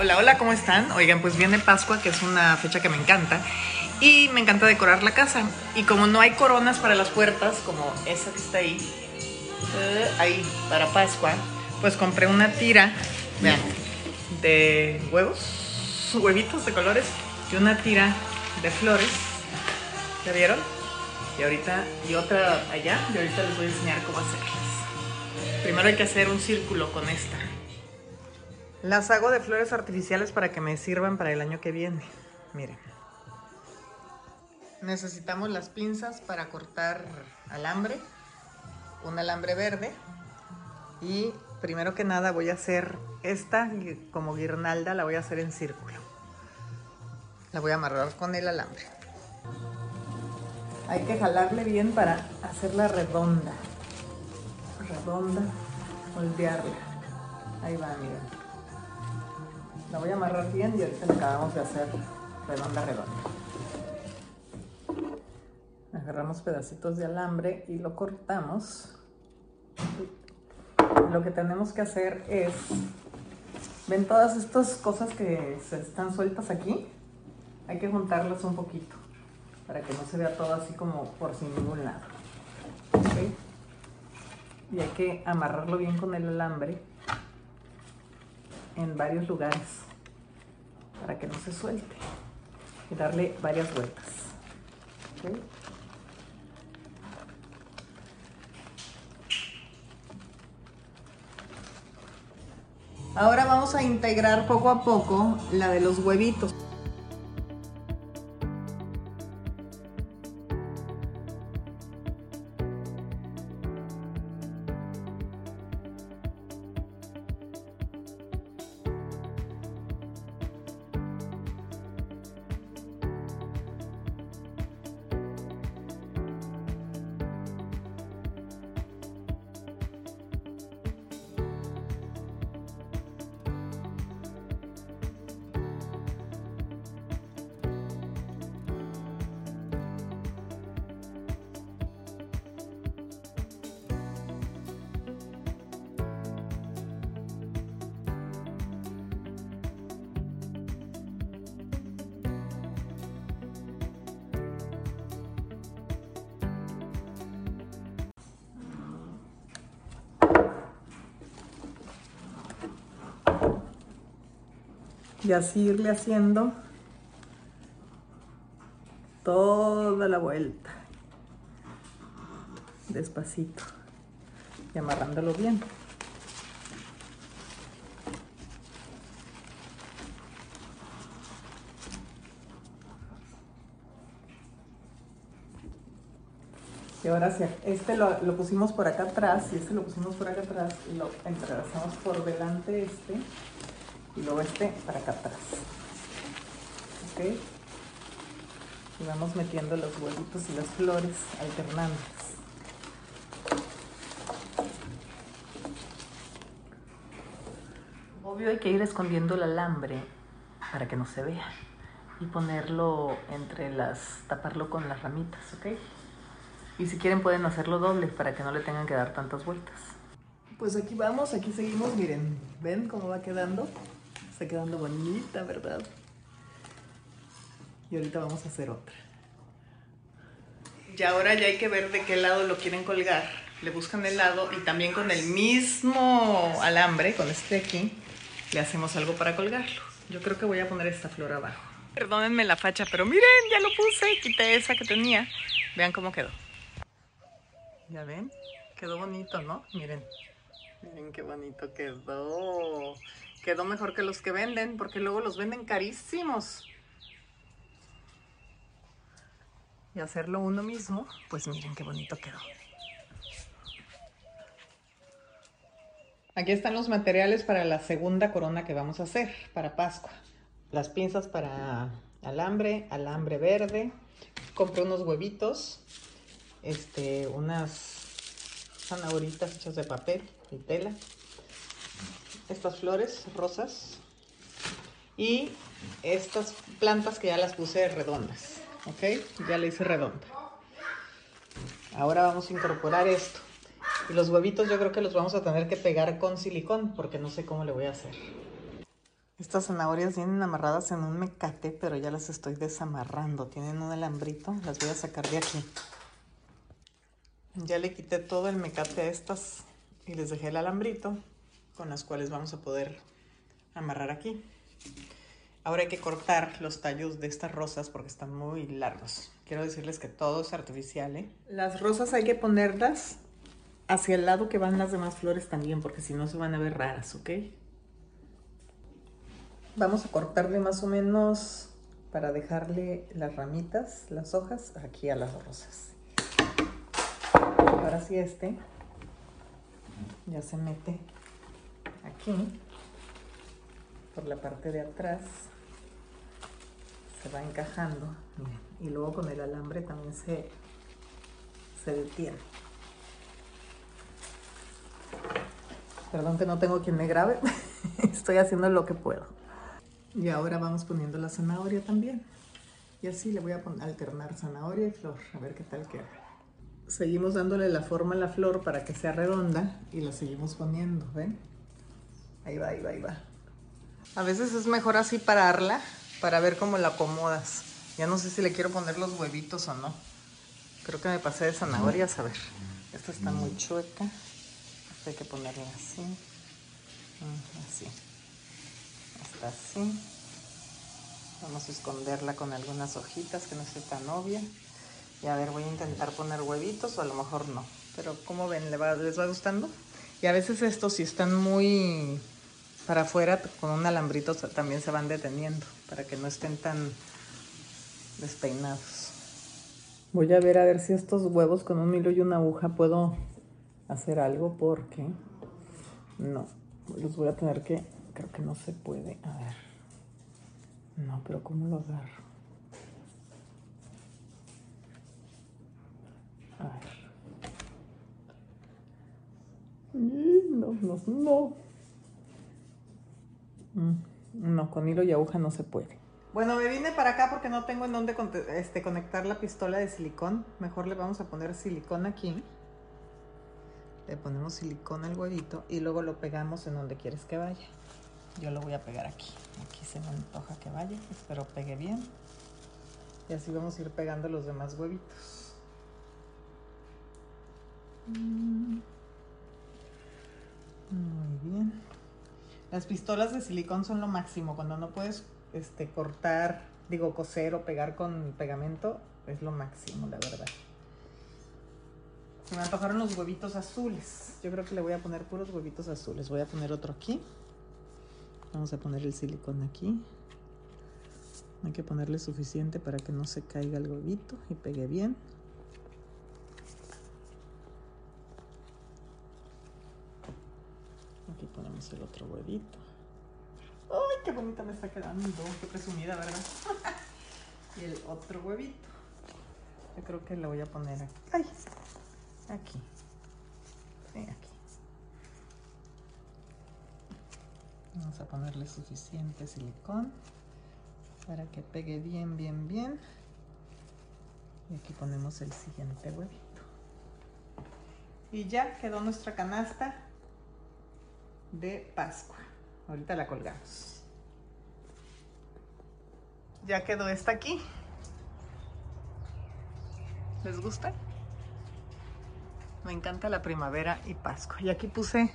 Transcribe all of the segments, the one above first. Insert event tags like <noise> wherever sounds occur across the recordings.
Hola, hola, ¿cómo están? Oigan, pues viene Pascua, que es una fecha que me encanta. Y me encanta decorar la casa. Y como no hay coronas para las puertas, como esa que está ahí, eh, ahí, para Pascua, pues compré una tira, vean, de huevos, huevitos de colores, y una tira de flores. ¿Ya vieron? Y ahorita, y otra allá, y ahorita les voy a enseñar cómo hacerlas. Primero hay que hacer un círculo con esta. Las hago de flores artificiales para que me sirvan para el año que viene. Miren. Necesitamos las pinzas para cortar alambre, un alambre verde y primero que nada voy a hacer esta como guirnalda, la voy a hacer en círculo. La voy a amarrar con el alambre. Hay que jalarle bien para hacerla redonda. Redonda, moldearla. Ahí va, miren. La voy a amarrar bien y ahorita la acabamos de hacer redonda, redonda. Agarramos pedacitos de alambre y lo cortamos. Lo que tenemos que hacer es, ven todas estas cosas que se están sueltas aquí, hay que juntarlas un poquito para que no se vea todo así como por sin ningún lado. Y hay que amarrarlo bien con el alambre en varios lugares para que no se suelte y darle varias vueltas. Ahora vamos a integrar poco a poco la de los huevitos. Y así irle haciendo toda la vuelta. Despacito. Y amarrándolo bien. Y ahora sí, este lo, lo, pusimos por acá atrás y este lo pusimos por acá atrás y lo entrelazamos por delante este y luego este para acá atrás. ¿Ok? Y vamos metiendo los huevitos y las flores alternantes. Obvio hay que ir escondiendo el alambre para que no se vea y ponerlo entre las, taparlo con las ramitas, ¿ok? Y si quieren pueden hacerlo doble para que no le tengan que dar tantas vueltas. Pues aquí vamos, aquí seguimos, miren, ¿ven cómo va quedando? Está quedando bonita, ¿verdad? Y ahorita vamos a hacer otra. Y ahora ya hay que ver de qué lado lo quieren colgar. Le buscan el lado y también con el mismo alambre, con este aquí, le hacemos algo para colgarlo. Yo creo que voy a poner esta flor abajo. Perdónenme la facha, pero miren, ya lo puse, quité esa que tenía. Vean cómo quedó. ¿Ya ven? Quedó bonito, ¿no? Miren. Miren qué bonito quedó. Quedó mejor que los que venden, porque luego los venden carísimos. Y hacerlo uno mismo, pues miren qué bonito quedó. Aquí están los materiales para la segunda corona que vamos a hacer para Pascua. Las pinzas para alambre, alambre verde. Compré unos huevitos, este, unas zanahoritas hechas de papel y tela estas flores rosas y estas plantas que ya las puse redondas, ¿ok? Ya le hice redonda. Ahora vamos a incorporar esto. Y los huevitos yo creo que los vamos a tener que pegar con silicón porque no sé cómo le voy a hacer. Estas zanahorias vienen amarradas en un mecate, pero ya las estoy desamarrando. Tienen un alambrito, las voy a sacar de aquí. Ya le quité todo el mecate a estas y les dejé el alambrito con las cuales vamos a poder amarrar aquí. Ahora hay que cortar los tallos de estas rosas porque están muy largos. Quiero decirles que todo es artificial, ¿eh? Las rosas hay que ponerlas hacia el lado que van las demás flores también porque si no se van a ver raras, ¿ok? Vamos a cortarle más o menos para dejarle las ramitas, las hojas, aquí a las rosas. Ahora sí este ya se mete aquí por la parte de atrás se va encajando y luego con el alambre también se, se detiene perdón que no tengo quien me grabe <laughs> estoy haciendo lo que puedo y ahora vamos poniendo la zanahoria también. Y así le voy a alternar zanahoria y flor, a ver qué tal queda. Seguimos dándole la forma a la flor para que sea redonda y la seguimos poniendo, ¿ven? Ahí va, ahí va, ahí va. A veces es mejor así pararla para ver cómo la acomodas. Ya no sé si le quiero poner los huevitos o no. Creo que me pasé de zanahorias, a ver. Esta está muy chueca. Esta hay que ponerla así. Así así. Vamos a esconderla con algunas hojitas que no esté tan obvia. Y a ver, voy a intentar poner huevitos o a lo mejor no. Pero como ven, ¿les va, gustando? Y a veces estos si están muy para afuera, con un alambrito también se van deteniendo para que no estén tan despeinados. Voy a ver a ver si estos huevos con un hilo y una aguja puedo hacer algo porque no, los voy a tener que Creo que no se puede. A ver. No, pero ¿cómo lo agarro? A ver. No, no, no. No, con hilo y aguja no se puede. Bueno, me vine para acá porque no tengo en dónde este, conectar la pistola de silicón. Mejor le vamos a poner silicón aquí. Le ponemos silicón al huevito y luego lo pegamos en donde quieres que vaya. Yo lo voy a pegar aquí. Aquí se me antoja que vaya. Espero pegue bien. Y así vamos a ir pegando los demás huevitos. Mm. Muy bien. Las pistolas de silicón son lo máximo. Cuando no puedes este, cortar, digo, coser o pegar con pegamento, es lo máximo, la verdad. Se me antojaron los huevitos azules. Yo creo que le voy a poner puros huevitos azules. Voy a poner otro aquí. Vamos a poner el silicón aquí. Hay que ponerle suficiente para que no se caiga el huevito y pegue bien. Aquí otro huevito. ¡Ay, qué bonita me está quedando! Qué presumida, ¿verdad? <laughs> y el otro huevito. Yo creo que lo voy a poner aquí. ¡Ay! Aquí. aquí. Vamos a ponerle suficiente silicón para que pegue bien, bien, bien. Y aquí ponemos el siguiente huevito. Y ya quedó nuestra canasta de Pascua. Ahorita la colgamos. Ya quedó esta aquí. ¿Les gusta? Me encanta la primavera y Pascua. Y aquí puse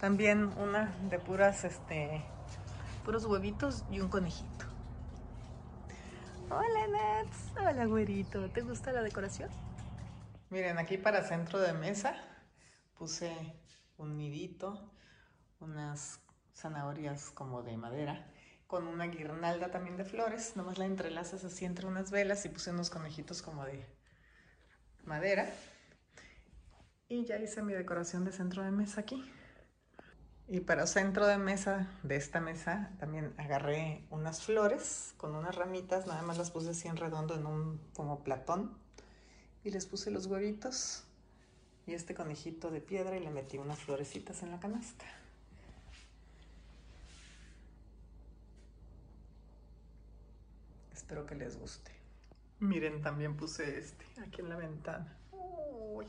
también una de puras, este, puros huevitos y un conejito. Hola Nats, hola güerito, ¿te gusta la decoración? Miren, aquí para centro de mesa puse un nidito, unas zanahorias como de madera, con una guirnalda también de flores, nomás la entrelazas así entre unas velas y puse unos conejitos como de madera. Y ya hice mi decoración de centro de mesa aquí. Y para centro de mesa, de esta mesa, también agarré unas flores con unas ramitas, nada más las puse así en redondo en un como platón. Y les puse los huevitos y este conejito de piedra y le metí unas florecitas en la canasta. Espero que les guste. Miren, también puse este aquí en la ventana. Uy.